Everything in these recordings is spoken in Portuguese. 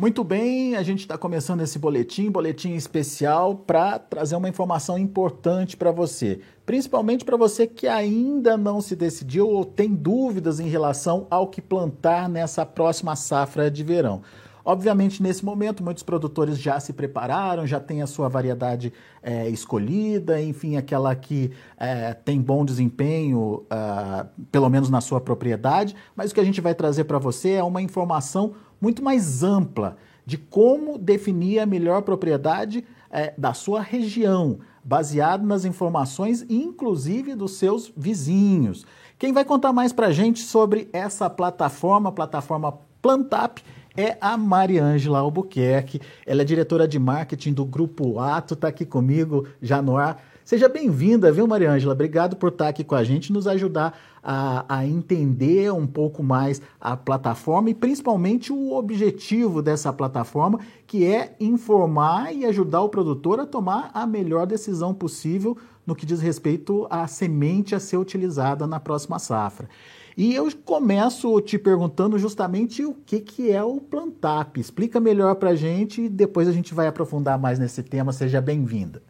Muito bem, a gente está começando esse boletim, boletim especial, para trazer uma informação importante para você, principalmente para você que ainda não se decidiu ou tem dúvidas em relação ao que plantar nessa próxima safra de verão. Obviamente, nesse momento, muitos produtores já se prepararam, já tem a sua variedade é, escolhida, enfim, aquela que é, tem bom desempenho, uh, pelo menos na sua propriedade. Mas o que a gente vai trazer para você é uma informação muito mais ampla de como definir a melhor propriedade é, da sua região, baseado nas informações, inclusive dos seus vizinhos. Quem vai contar mais para a gente sobre essa plataforma, plataforma Plantap, é a Mariângela Albuquerque. Ela é diretora de marketing do Grupo Ato, está aqui comigo já no ar. Seja bem-vinda, viu, Mariângela? Obrigado por estar aqui com a gente, nos ajudar a, a, entender um pouco mais a plataforma e principalmente o objetivo dessa plataforma, que é informar e ajudar o produtor a tomar a melhor decisão possível no que diz respeito à semente a ser utilizada na próxima safra. E eu começo te perguntando justamente o que, que é o Plantap. Explica melhor para a gente e depois a gente vai aprofundar mais nesse tema. Seja bem-vinda.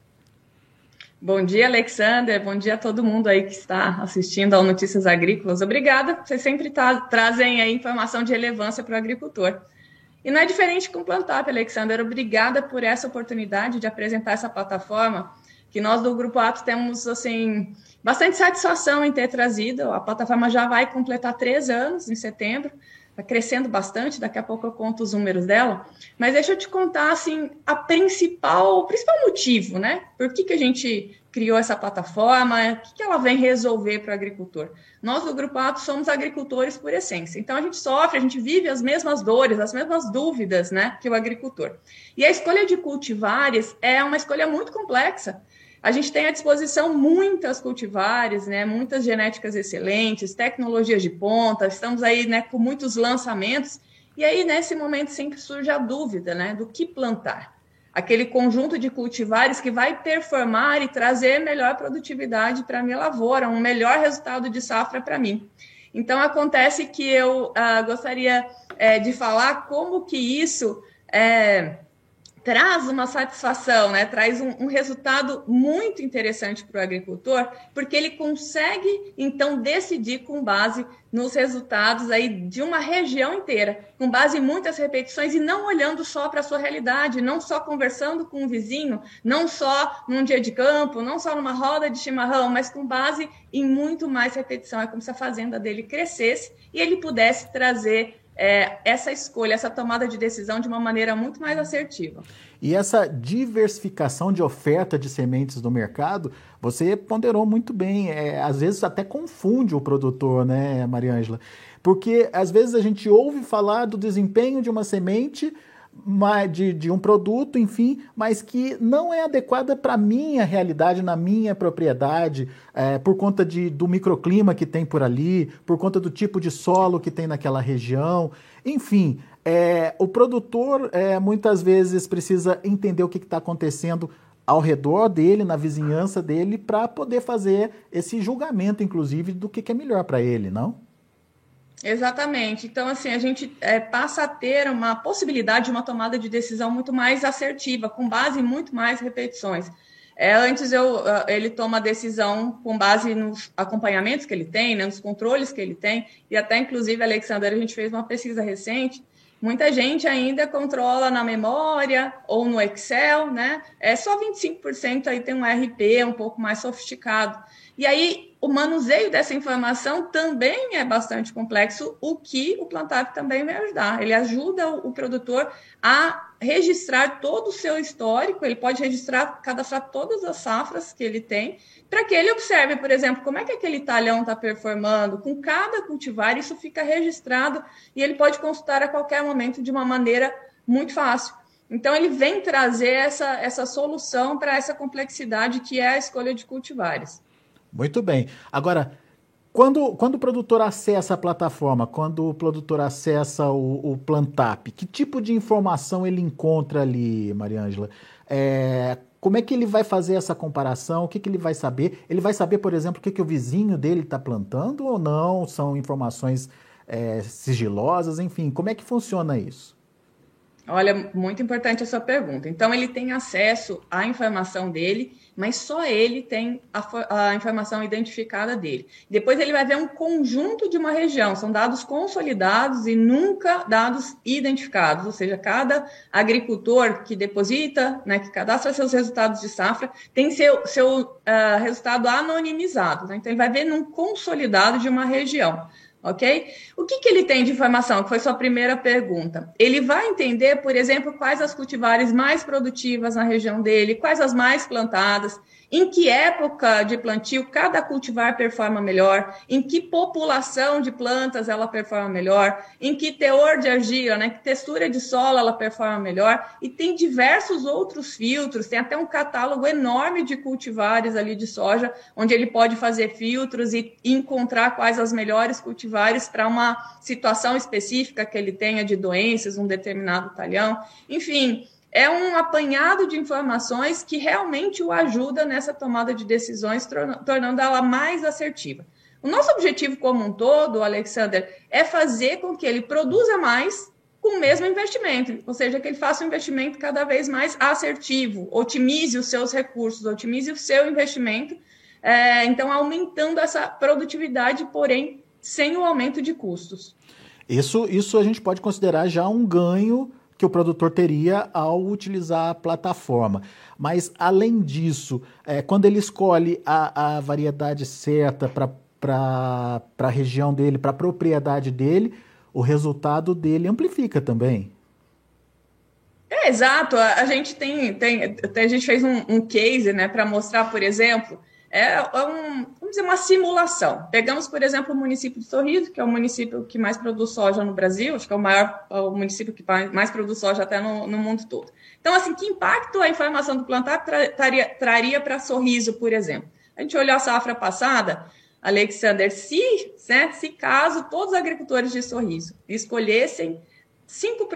Bom dia, Alexander. Bom dia a todo mundo aí que está assistindo ao Notícias Agrícolas. Obrigada. Vocês sempre tá, trazem aí informação de relevância para o agricultor. E não é diferente com o Plantap, Alexander. Obrigada por essa oportunidade de apresentar essa plataforma que nós do Grupo Atos temos assim bastante satisfação em ter trazido. A plataforma já vai completar três anos em setembro, está crescendo bastante. Daqui a pouco eu conto os números dela. Mas deixa eu te contar assim a principal, o principal motivo, né? Por que, que a gente criou essa plataforma? O que, que ela vem resolver para o agricultor? Nós do Grupo Atos somos agricultores por essência. Então a gente sofre, a gente vive as mesmas dores, as mesmas dúvidas, né, que o agricultor. E a escolha de cultivares é uma escolha muito complexa a gente tem à disposição muitas cultivares, né, muitas genéticas excelentes, tecnologias de ponta, estamos aí né, com muitos lançamentos, e aí nesse momento sempre surge a dúvida né, do que plantar. Aquele conjunto de cultivares que vai performar e trazer melhor produtividade para a minha lavoura, um melhor resultado de safra para mim. Então acontece que eu uh, gostaria uh, de falar como que isso é, traz uma satisfação, né? traz um, um resultado muito interessante para o agricultor, porque ele consegue então decidir com base nos resultados aí de uma região inteira, com base em muitas repetições e não olhando só para a sua realidade, não só conversando com o vizinho, não só num dia de campo, não só numa roda de chimarrão, mas com base em muito mais repetição. É como se a fazenda dele crescesse e ele pudesse trazer é, essa escolha, essa tomada de decisão de uma maneira muito mais assertiva. E essa diversificação de oferta de sementes no mercado, você ponderou muito bem. É, às vezes até confunde o produtor, né, Mariângela? Porque às vezes a gente ouve falar do desempenho de uma semente de, de um produto, enfim, mas que não é adequada para a minha realidade, na minha propriedade, é, por conta de, do microclima que tem por ali, por conta do tipo de solo que tem naquela região. Enfim, é, o produtor é, muitas vezes precisa entender o que está acontecendo ao redor dele, na vizinhança dele, para poder fazer esse julgamento, inclusive, do que, que é melhor para ele, não? Exatamente. Então, assim, a gente é, passa a ter uma possibilidade de uma tomada de decisão muito mais assertiva, com base em muito mais repetições. É, antes eu, ah, ele toma a decisão com base nos acompanhamentos que ele tem, né, nos controles que ele tem, e até, inclusive, Alexander, a gente fez uma pesquisa recente, muita gente ainda controla na memória ou no Excel, né? É só 25% aí tem um RP um pouco mais sofisticado. E aí, o manuseio dessa informação também é bastante complexo, o que o Plantap também vai ajudar. Ele ajuda o, produtor a registrar todo o seu histórico, ele pode registrar, cadastrar todas as safras que ele tem, para que ele observe, por exemplo, como é que aquele talhão está performando com cada cultivar, isso fica registrado e ele pode consultar a qualquer momento de uma maneira muito fácil. Então, ele vem trazer essa, essa solução para essa complexidade que é a escolha de cultivares. Muito bem. Agora, quando, quando o produtor acessa a plataforma, quando o produtor acessa o, o Plantap, que tipo de informação ele encontra ali, Mariângela? É, como é que ele vai fazer essa comparação? O que, que ele vai saber? Ele vai saber, por exemplo, o que, que o vizinho dele está plantando ou não? São informações é, sigilosas? Enfim, como é que funciona isso? Olha, muito importante a sua pergunta. Então, ele tem acesso à informação dele, mas só ele tem a, a, informação identificada dele. Depois, ele vai ver um conjunto de uma região, são dados consolidados e nunca dados identificados, ou seja, cada agricultor que deposita, né, que cadastra seus resultados de safra, tem seu, seu uh, resultado anonimizado. Né? Então, ele vai ver num consolidado de uma região ok? O que, que ele tem de informação? Que foi sua primeira pergunta. Ele vai entender, por exemplo, quais as cultivares mais produtivas na região dele, quais as mais plantadas, em que época de plantio cada cultivar performa melhor, em que população de plantas ela performa melhor, em que teor de argila, né, que textura de solo ela performa melhor, e tem diversos outros filtros, tem até um catálogo enorme de cultivares ali de soja, onde ele pode fazer filtros e encontrar quais as melhores cultivares para uma situação específica que ele tenha de doenças, um determinado talhão, enfim, é um apanhado de informações que realmente o ajuda nessa tomada de decisões, tornando ela mais assertiva. O nosso objetivo como um todo, Alexander, é fazer com que ele produza mais com o mesmo investimento, ou seja, que ele faça um investimento cada vez mais assertivo, otimize os seus recursos, otimize o seu investimento, é, então aumentando essa produtividade, porém sem o aumento de custos. Isso, isso a gente pode considerar já um ganho que o produtor teria ao utilizar a plataforma. Mas, além disso, é, quando ele escolhe a, a variedade certa para a região dele, para a propriedade dele, o resultado dele amplifica também. É, exato. A, a gente tem, tem, a gente fez um, um case né, para mostrar, por exemplo, é, é um, vamos dizer, uma simulação. Pegamos, por exemplo, o município de Sorriso, que é o município que mais produz soja no Brasil, acho que é o maior o município que mais produz soja até no, no mundo todo. Então, assim, que impacto a informação do plantar tra, traria, traria para Sorriso, por exemplo? A gente olhou a safra passada, Alexander, se, né, se caso todos os agricultores de Sorriso escolhessem cinco,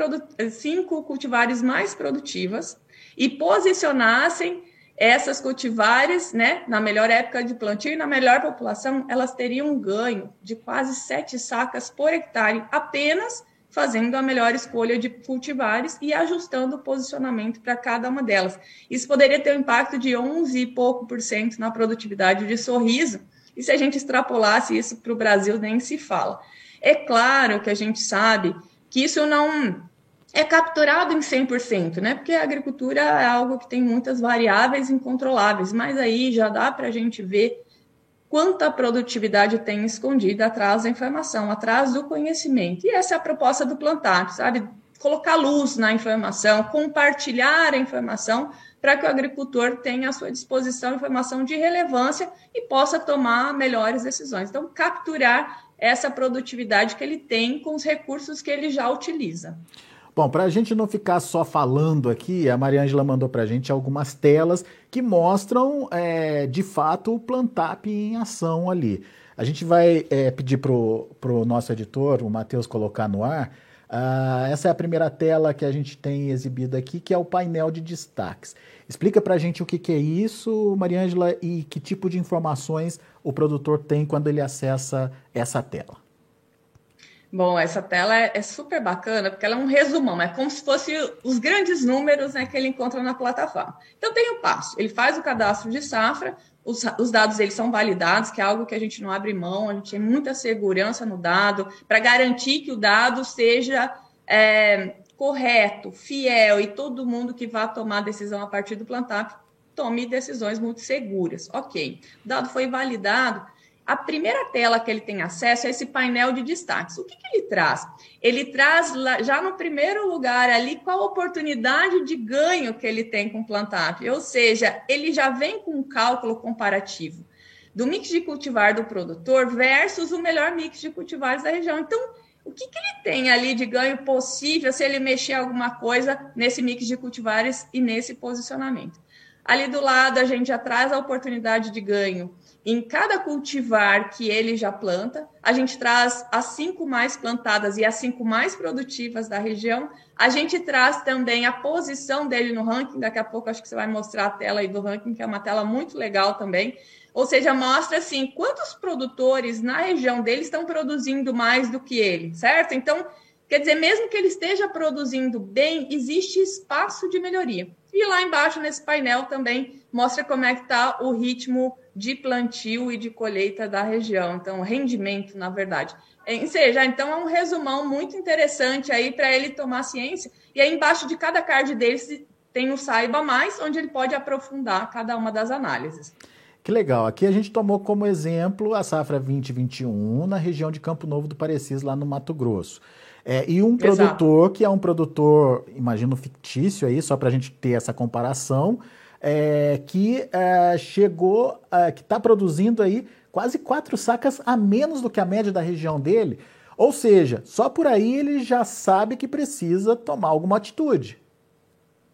cinco cultivares mais produtivas e posicionassem essas cultivares, né, na melhor época de plantio e na melhor população, elas teriam um ganho de quase sete sacas por hectare, apenas fazendo a melhor escolha de cultivares e ajustando o posicionamento para cada uma delas. Isso poderia ter um impacto de 11 e pouco por cento na produtividade de sorriso, e se a gente extrapolasse isso para o Brasil, nem se fala. É claro que a gente sabe que isso não é capturado em 100%, né? Porque a agricultura é algo que tem muitas variáveis incontroláveis, mas aí já dá para a gente ver quanta produtividade tem escondida atrás da informação, atrás do conhecimento. E essa é a proposta do Plantar, sabe? Colocar luz na informação, compartilhar a informação para que o agricultor tenha à sua disposição informação de relevância e possa tomar melhores decisões. Então, capturar essa produtividade que ele tem com os recursos que ele já utiliza. Bom, para a gente não ficar só falando aqui, a Maria Ângela mandou para a gente algumas telas que mostram, é, de fato, o Plantap em ação ali. A gente vai é, pedir para o nosso editor, o Matheus, colocar no ar. Uh, essa é a primeira tela que a gente tem exibida aqui, que é o painel de destaques. Explica para a gente o que, que é isso, Maria Ângela, e que tipo de informações o produtor tem quando ele acessa essa tela. Bom, essa tela é, é, super bacana porque ela é um resumão, é como se fosse os grandes números né, que ele encontra na plataforma. Então tem o um passo, ele faz o cadastro de safra, os, os, dados eles são validados, que é algo que a gente não abre mão, a gente tem muita segurança no dado para garantir que o dado seja é, correto, fiel e todo mundo que vá tomar decisão a partir do plantar tome decisões muito seguras. Ok, o dado foi validado a primeira tela que ele tem acesso é esse painel de destaques. O que, que ele traz? Ele traz já no primeiro lugar ali qual a oportunidade de ganho que ele tem com o Plantap, ou seja, ele já vem com um cálculo comparativo do mix de cultivar do produtor versus o melhor mix de cultivares da região. Então, o que, que ele tem ali de ganho possível se ele mexer alguma coisa nesse mix de cultivares e nesse posicionamento? Ali do lado, a gente já traz a oportunidade de ganho em cada cultivar que ele já planta, a gente traz as cinco mais plantadas e as cinco mais produtivas da região. A gente traz também a posição dele no ranking. Daqui a pouco acho que você vai mostrar a tela aí do ranking, que é uma tela muito legal também. Ou seja, mostra assim quantos produtores na região dele estão produzindo mais do que ele, certo? Então, Quer dizer, mesmo que ele esteja produzindo bem, existe espaço de melhoria. E lá embaixo, nesse painel, também mostra como é que está o ritmo de plantio e de colheita da região. Então, rendimento, na verdade. Ou seja, então é um resumão muito interessante aí para ele tomar ciência. E aí embaixo de cada card dele tem o Saiba Mais, onde ele pode aprofundar cada uma das análises. Que legal. Aqui a gente tomou como exemplo a safra 2021 na região de Campo Novo do Parecis, lá no Mato Grosso. É, e um Exato. produtor que é um produtor, imagino, fictício aí, só para a gente ter essa comparação, é, que é, chegou, é, que está produzindo aí quase quatro sacas a menos do que a média da região dele. Ou seja, só por aí ele já sabe que precisa tomar alguma atitude.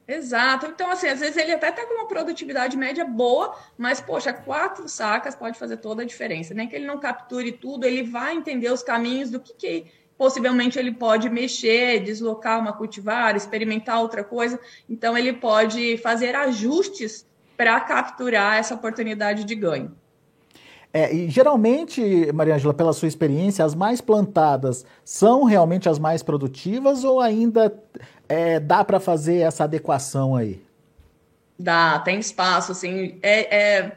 Exato. Então, assim, às vezes ele até está com uma produtividade média boa, mas, poxa, quatro sacas pode fazer toda a diferença. Nem que ele não capture tudo, ele vai entender os caminhos do que, que possivelmente ele pode mexer, deslocar uma cultivar, experimentar outra coisa. Então, ele pode fazer ajustes para capturar essa oportunidade de ganho. É, e geralmente, Maria Angela, pela sua experiência, as mais plantadas são realmente as mais produtivas ou ainda é, dá para fazer essa adequação aí? Dá, tem espaço, assim. É, é,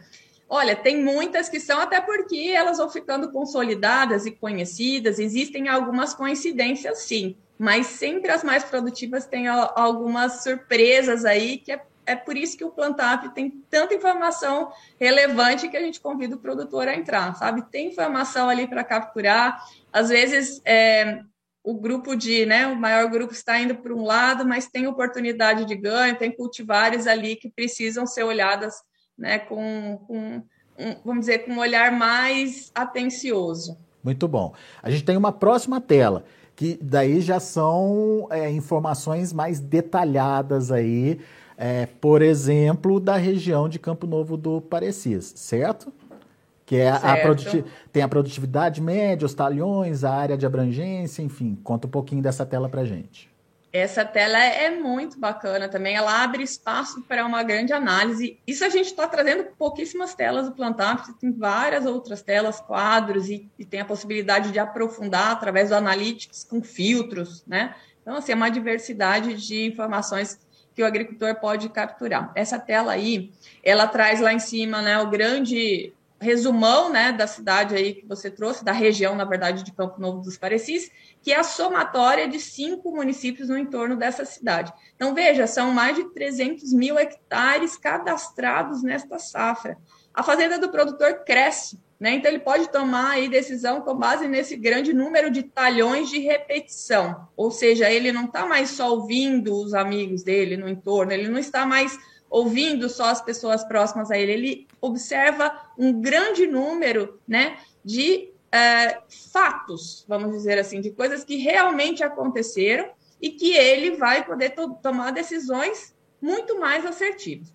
olha, tem muitas que são, até porque elas vão ficando consolidadas e conhecidas, existem algumas coincidências, sim, mas sempre as mais produtivas têm algumas surpresas aí, que é, é por isso que o Plantap tem tanta informação relevante que a gente convida o produtor a entrar, sabe? Tem informação ali para capturar, às vezes é, o grupo de, né, o maior grupo está indo para um lado, mas tem oportunidade de ganho, tem cultivares ali que precisam ser olhadas, né, com, com um, vamos dizer, com um olhar mais atencioso. Muito bom. A gente tem uma próxima tela, que daí já são é, informações mais detalhadas aí, é, por exemplo, da região de Campo Novo do Parecis, certo? que é a produti tem a produtividade média, os talhões, a área de abrangência, enfim. Conta um pouquinho dessa tela para gente. Essa tela é muito bacana também, ela abre espaço para uma grande análise. Isso a gente está trazendo pouquíssimas telas do Plantap, tem várias outras telas, quadros, e, e, tem a possibilidade de aprofundar através do Analytics com filtros, né? Então, assim, é uma diversidade de informações que o agricultor pode capturar. Essa tela aí, ela traz lá em cima, né, o grande resumão né, da cidade aí que você trouxe, da região, na verdade, de Campo Novo dos Parecis, que é a somatória de cinco municípios no entorno dessa cidade. Então, veja, são mais de 300 mil hectares cadastrados nesta safra. A fazenda do produtor cresce, né? Então, ele pode tomar aí decisão com base nesse grande número de talhões de repetição. Ou seja, ele não está mais só ouvindo os amigos dele no entorno, ele não está mais ouvindo só as pessoas próximas a ele, ele observa um grande número né, de é, fatos, vamos dizer assim, de coisas que realmente aconteceram e que ele vai poder to tomar decisões muito mais assertivas.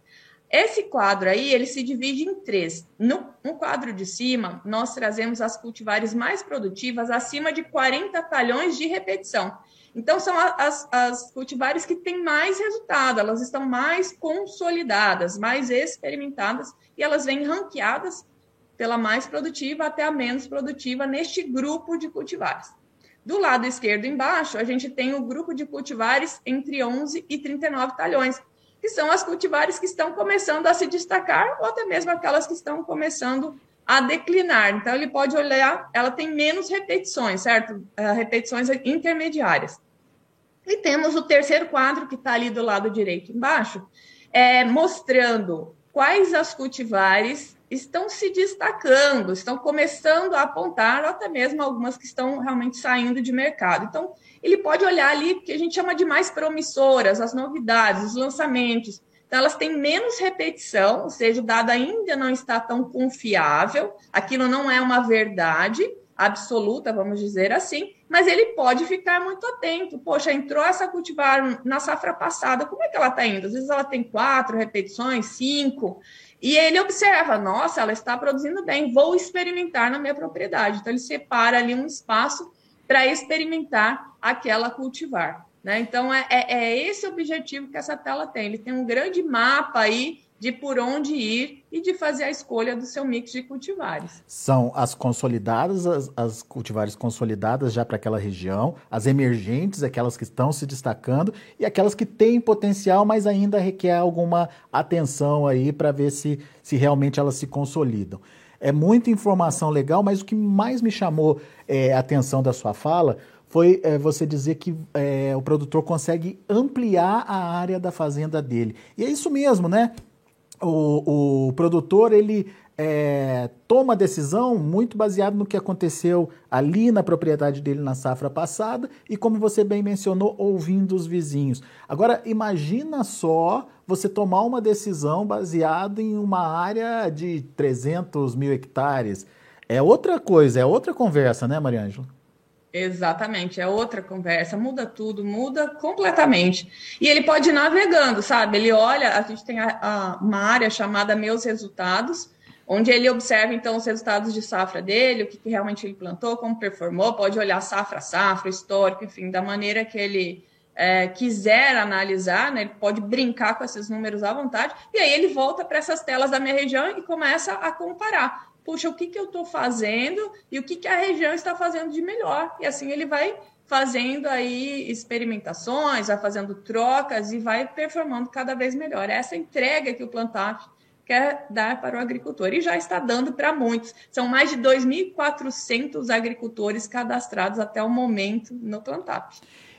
Esse quadro aí, ele se divide em três. No, no, quadro de cima, nós trazemos as cultivares mais produtivas acima de 40 talhões de repetição. Então, são as, as cultivares que têm mais resultado, elas estão mais consolidadas, mais experimentadas, e elas vêm ranqueadas pela mais produtiva até a menos produtiva neste grupo de cultivares. Do lado esquerdo embaixo, a gente tem o grupo de cultivares entre 11 e 39 talhões, que são as cultivares que estão começando a se destacar, ou até mesmo aquelas que estão começando a declinar. Então, ele pode olhar, ela tem menos repetições, certo? Uh, repetições intermediárias. E temos o terceiro quadro, que está ali do lado direito embaixo, é, mostrando quais as cultivares estão se destacando, estão começando a apontar, ou até mesmo algumas que estão realmente saindo de mercado. Então, ele pode olhar ali, que a gente chama de mais promissoras, as novidades, os lançamentos. Então, elas têm menos repetição, ou seja, o dado ainda não está tão confiável, aquilo não é uma verdade absoluta, vamos dizer assim, mas ele pode ficar muito atento. Poxa, entrou essa cultivar na safra passada, como é que ela está indo? Às vezes ela tem quatro repetições, cinco, e ele observa, nossa, ela está produzindo bem, vou experimentar na minha propriedade. Então ele separa ali um espaço para experimentar aquela cultivar. Né? Então é, é, é esse objetivo que essa tela tem. Ele tem um grande mapa aí de por onde ir e de fazer a escolha do seu mix de cultivares. São as consolidadas, as, as cultivares consolidadas já para aquela região, as emergentes, aquelas que estão se destacando, e aquelas que têm potencial, mas ainda requer alguma atenção aí para ver se, se realmente elas se consolidam. É muita informação legal, mas o que mais me chamou é, a atenção da sua fala foi é, você dizer que é, o produtor consegue ampliar a área da fazenda dele. E é isso mesmo, né? O, o produtor ele é, toma decisão muito baseado no que aconteceu ali na propriedade dele na safra passada e, como você bem mencionou, ouvindo os vizinhos. Agora, imagina só você tomar uma decisão baseada em uma área de 300 mil hectares. É outra coisa, é outra conversa, né, Mariângela? Exatamente, é outra conversa, muda tudo, muda completamente. E ele pode ir navegando, sabe? Ele olha, a gente tem a, a, uma área chamada Meus Resultados, onde ele observa então os resultados de safra dele, o que, que realmente ele plantou, como performou, pode olhar safra safra, histórico, enfim, da maneira que ele é, quiser analisar, né? Ele pode brincar com esses números à vontade, e aí ele volta para essas telas da minha região e começa a comparar puxa, o que, que eu estou fazendo e o que, que a região está fazendo de melhor. E assim ele vai fazendo aí experimentações, vai fazendo trocas e vai performando cada vez melhor. Essa entrega que o Plantap quer dar para o agricultor e já está dando para muitos. São mais de 2.400 agricultores cadastrados até o momento no Plantap.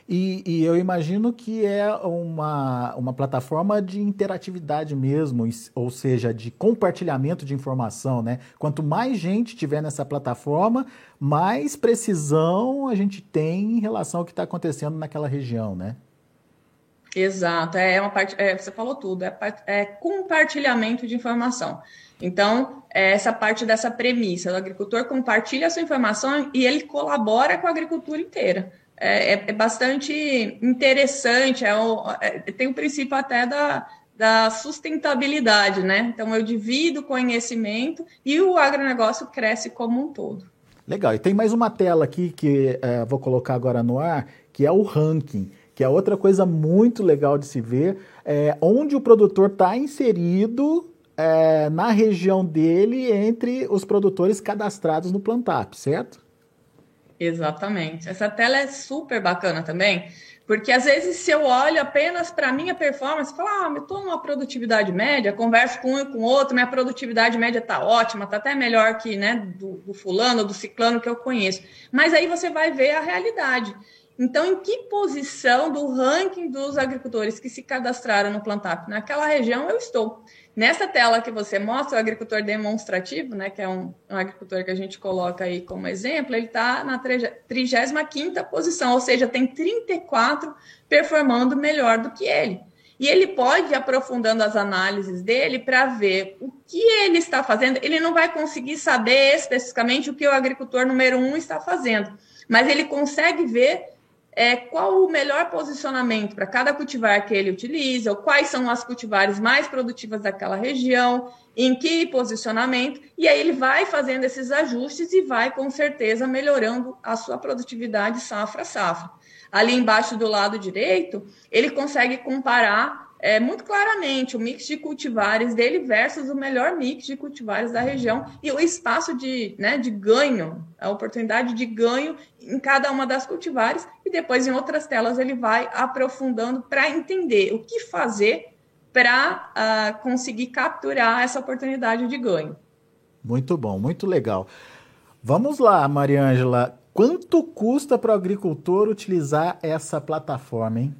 E, e, eu imagino que é uma, uma plataforma de interatividade mesmo, ou seja, de compartilhamento de informação, né? Quanto mais gente tiver nessa plataforma, mais precisão a gente tem em relação ao que está acontecendo naquela região, né? Exato, é uma parte, é, você falou tudo, é, é compartilhamento de informação. Então, é essa parte dessa premissa, o agricultor compartilha a sua informação e ele colabora com a agricultura inteira é, é, é bastante interessante, é, é, tem o princípio até da, da sustentabilidade, né? Então eu divido o conhecimento e o agronegócio cresce como um todo. Legal, e tem mais uma tela aqui que é, vou colocar agora no ar, que é o ranking, que é outra coisa muito legal de se ver, é, onde o produtor está inserido é, na região dele entre os produtores cadastrados no Plantap, certo? Exatamente. Essa tela é super bacana também, porque às vezes se eu olho apenas para a minha performance, falo, ah, eu estou numa produtividade média, converso com um e com outro, minha produtividade média está ótima, está até melhor que né, do, do fulano, do ciclano que eu conheço. Mas aí você vai ver a realidade. Então, em que posição do ranking dos agricultores que se cadastraram no Plantap naquela região eu estou? Nessa tela que você mostra, o agricultor demonstrativo, né, que é um, um agricultor que a gente coloca aí como exemplo, ele está na 35ª posição, ou seja, tem 34 performando melhor do que ele. E ele pode ir aprofundando as análises dele para ver o que ele está fazendo. Ele não vai conseguir saber especificamente o que o agricultor número um está fazendo, mas ele consegue ver é, qual o melhor posicionamento para cada cultivar que ele utiliza, ou quais são as cultivares mais produtivas daquela região, em que posicionamento, e aí ele vai fazendo esses ajustes e vai com certeza melhorando a sua produtividade safra a safra. Ali embaixo do lado direito, ele consegue comparar é, muito claramente o mix de cultivares dele versus o melhor mix de cultivares da região. E o espaço de, né, de ganho, a oportunidade de ganho em cada uma das cultivares, e depois em outras telas ele vai aprofundando para entender o que fazer para uh, ah, conseguir capturar essa oportunidade de ganho. Muito bom, muito legal. Vamos lá, Mariângela. Quanto custa para o agricultor utilizar essa plataforma, hein?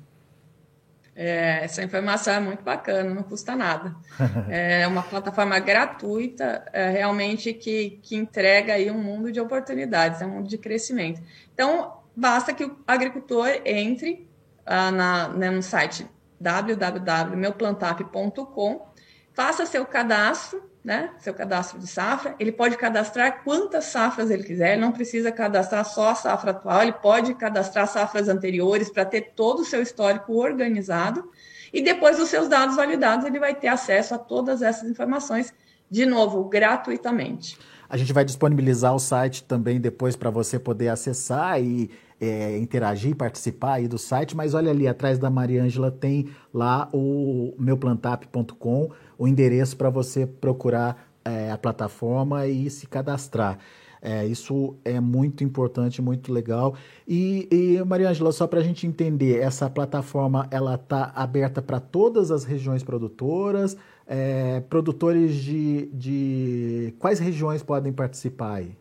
É, essa informação é muito bacana, não custa nada. É uma plataforma gratuita, é, realmente que, que entrega aí um mundo de oportunidades, é um mundo de crescimento. Então, basta que o agricultor entre ah, na, né, no site www.meuplantap.com, faça seu cadastro, né, seu cadastro de safra, ele pode cadastrar quantas safras ele quiser, ele não precisa cadastrar só a safra atual, ele pode cadastrar safras anteriores para ter todo o seu histórico organizado, e depois dos seus dados validados, ele vai ter acesso a todas essas informações, de novo, gratuitamente. A gente vai disponibilizar o site também depois para você poder acessar e é, interagir, participar aí do site, mas olha ali atrás da Mariângela tem lá o meuplantap.com, o endereço para você procurar é, a plataforma e se cadastrar. É, isso é muito importante, muito legal. E, e Mariângela, só para a gente entender, essa plataforma ela está aberta para todas as regiões produtoras. É, produtores de, de quais regiões podem participar aí?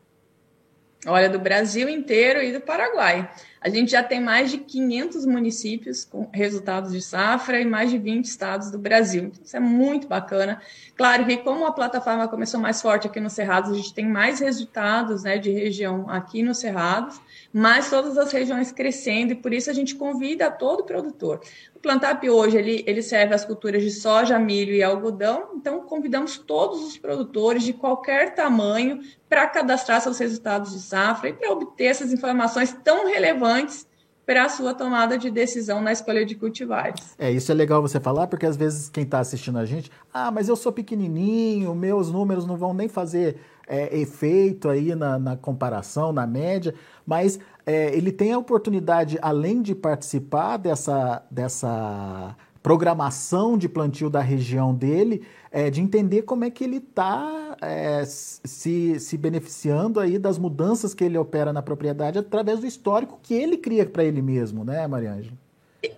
Olha, do Brasil inteiro e do Paraguai. A gente já tem mais de 500 municípios com resultados de safra e mais de 20 estados do Brasil. Isso é muito bacana. Claro que como a plataforma começou mais forte aqui no Cerrados, a gente tem mais resultados né, de região aqui no Cerrados, mas todas as regiões crescendo e por isso a gente convida todo produtor. O Plantap hoje ele, ele serve as culturas de soja, milho e algodão, então convidamos todos os produtores de qualquer tamanho para cadastrar seus resultados de safra e para obter essas informações tão relevantes para a sua tomada de decisão na escolha de cultivares. É, isso é legal você falar, porque às vezes quem está assistindo a gente, ah, mas eu sou pequenininho, meus números não vão nem fazer é, efeito aí na, na, comparação, na média, mas é, ele tem a oportunidade, além de participar dessa, dessa programação de plantio da região dele, é, de entender como é que ele está é, se, se beneficiando aí das mudanças que ele opera na propriedade através do histórico que ele cria para ele mesmo, né, Mariângela?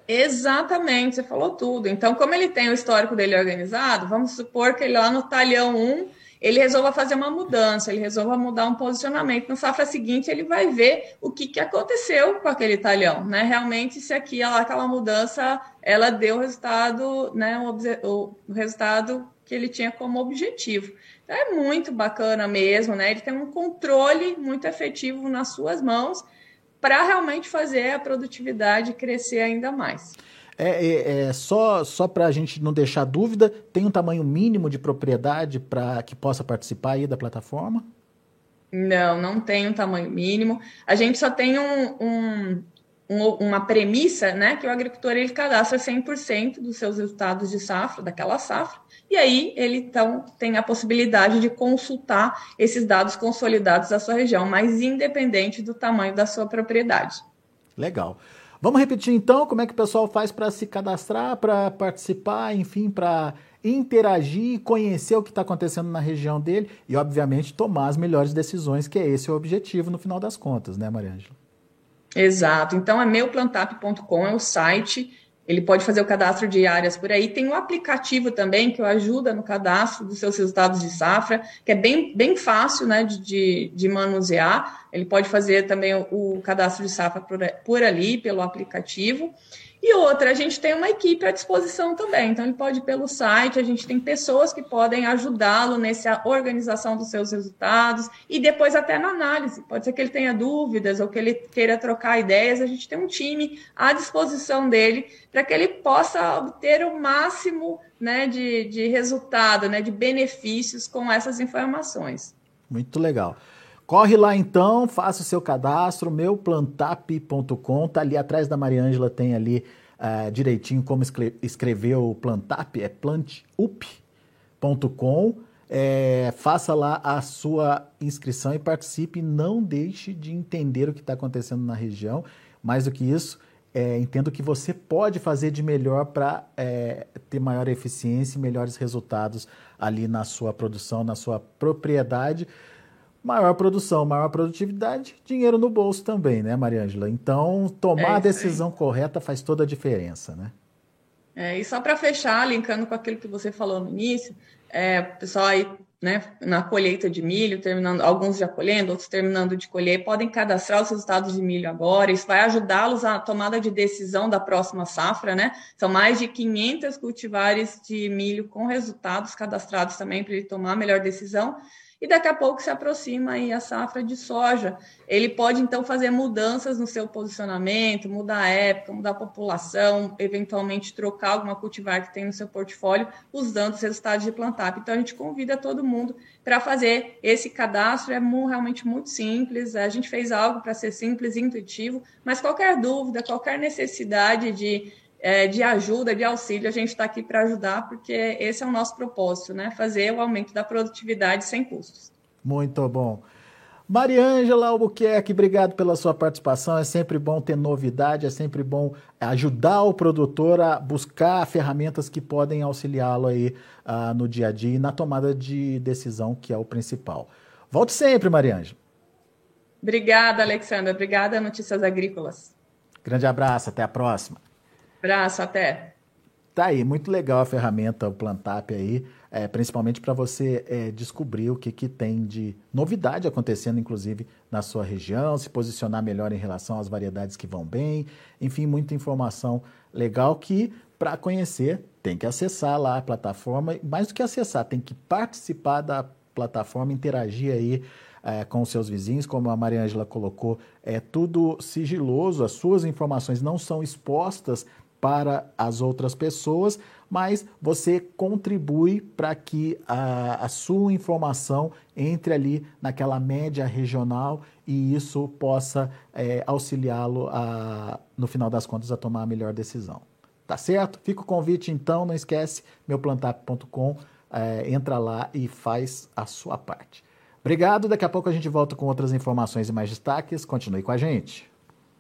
Exatamente, você falou tudo. Então, como ele tem o histórico dele organizado, vamos supor que ele lá no talhão 1 ele resolva fazer uma mudança, ele resolva mudar um posicionamento. Na safra seguinte, ele vai ver o que, que aconteceu com aquele talhão, né? Realmente, se aqui, aquela mudança, ela deu o resultado, né? O, o resultado que ele tinha como objetivo. Então, é muito bacana mesmo, né? Ele tem um controle muito efetivo nas suas mãos para realmente fazer a produtividade crescer ainda mais. É, é, é só só para a gente não deixar dúvida, tem um tamanho mínimo de propriedade para que possa participar aí da plataforma? Não, não tem um tamanho mínimo. A gente só tem um, um, um, uma premissa, né, que o agricultor ele cadastra 100% dos seus resultados de safra, daquela safra, e aí ele então tem a possibilidade de consultar esses dados consolidados da sua região, mas independente do tamanho da sua propriedade. Legal. Vamos repetir então como é que o pessoal faz para se cadastrar, para participar, enfim, para interagir, conhecer o que está acontecendo na região dele e, obviamente, tomar as melhores decisões, que é esse o objetivo no final das contas, né, Mariângela? Exato. Então é meuplantap.com, é o site ele pode fazer o cadastro de áreas por aí. Tem um aplicativo também que o ajuda no cadastro dos seus resultados de safra, que é bem, bem fácil né, de, de manusear. Ele pode fazer também o, o cadastro de safra por, por ali, pelo aplicativo. E outra, a gente tem uma equipe à disposição também. Então, ele pode ir pelo site, a gente tem pessoas que podem ajudá-lo nessa organização dos seus resultados e depois até na análise. Pode ser que ele tenha dúvidas ou que ele queira trocar ideias. A gente tem um time à disposição dele para que ele possa obter o máximo né, de, de resultado, né, de benefícios com essas informações. Muito legal. Corre lá então, faça o seu cadastro, meuplantap.com, tá ali atrás da Mariângela, tem ali uh, direitinho como escrever o Plantap, é plantup.com. É, faça lá a sua inscrição e participe. Não deixe de entender o que está acontecendo na região. Mais do que isso, é, entendo que você pode fazer de melhor para é, ter maior eficiência e melhores resultados ali na sua produção, na sua propriedade maior produção, maior produtividade, dinheiro no bolso também, né, Mariângela? Então, tomar é a decisão correta faz toda a diferença, né? É, e só para fechar, linkando com aquilo que você falou no início, é, o pessoal aí, né, na colheita de milho, terminando, alguns já colhendo, outros terminando de colher, podem cadastrar os resultados de milho agora, isso vai ajudá-los à tomada de decisão da próxima safra, né? São mais de 500 cultivares de milho com resultados cadastrados também para ele tomar a melhor decisão e daqui a pouco se aproxima aí a safra de soja. Ele pode então fazer mudanças no seu posicionamento, mudar a época, mudar a população, eventualmente trocar alguma cultivar que tem no seu portfólio, usando os resultados de plantar. Então a gente convida todo mundo para fazer esse cadastro, é realmente muito simples. A gente fez algo para ser simples e intuitivo, mas qualquer dúvida, qualquer necessidade de é, de ajuda, de auxílio, a gente está aqui para ajudar, porque esse é o nosso propósito, né? Fazer o aumento da produtividade sem custos. Muito bom. Mariângela Albuquerque, obrigado pela sua participação. É sempre bom ter novidade, é sempre bom ajudar o produtor a buscar ferramentas que podem auxiliá-lo aí uh, no dia a dia e na tomada de decisão, que é o principal. Volte sempre, Mariângela. Obrigada, Alexandra. Obrigada, Notícias Agrícolas. Grande abraço, até a próxima. Abraço, até. Tá aí, muito legal a ferramenta, o Plantap aí é, principalmente para você é, descobrir o que, que tem de novidade acontecendo, inclusive, na sua região, se posicionar melhor em relação às variedades que vão bem, enfim, muita informação legal que, para conhecer, tem que acessar lá a plataforma, mais do que acessar, tem que participar da plataforma, interagir aí é, com os seus vizinhos, como a Maria Ângela colocou, é tudo sigiloso, as suas informações não são expostas para as outras pessoas, mas você contribui para que a, a, sua informação entre ali naquela média regional e isso possa é, auxiliá-lo, no final das contas, a tomar a melhor decisão. Tá certo? Fica o convite então, não esquece, meuplantap.com, é, entra lá e faz a sua parte. Obrigado, daqui a pouco a gente volta com outras informações e mais destaques. Continue com a gente.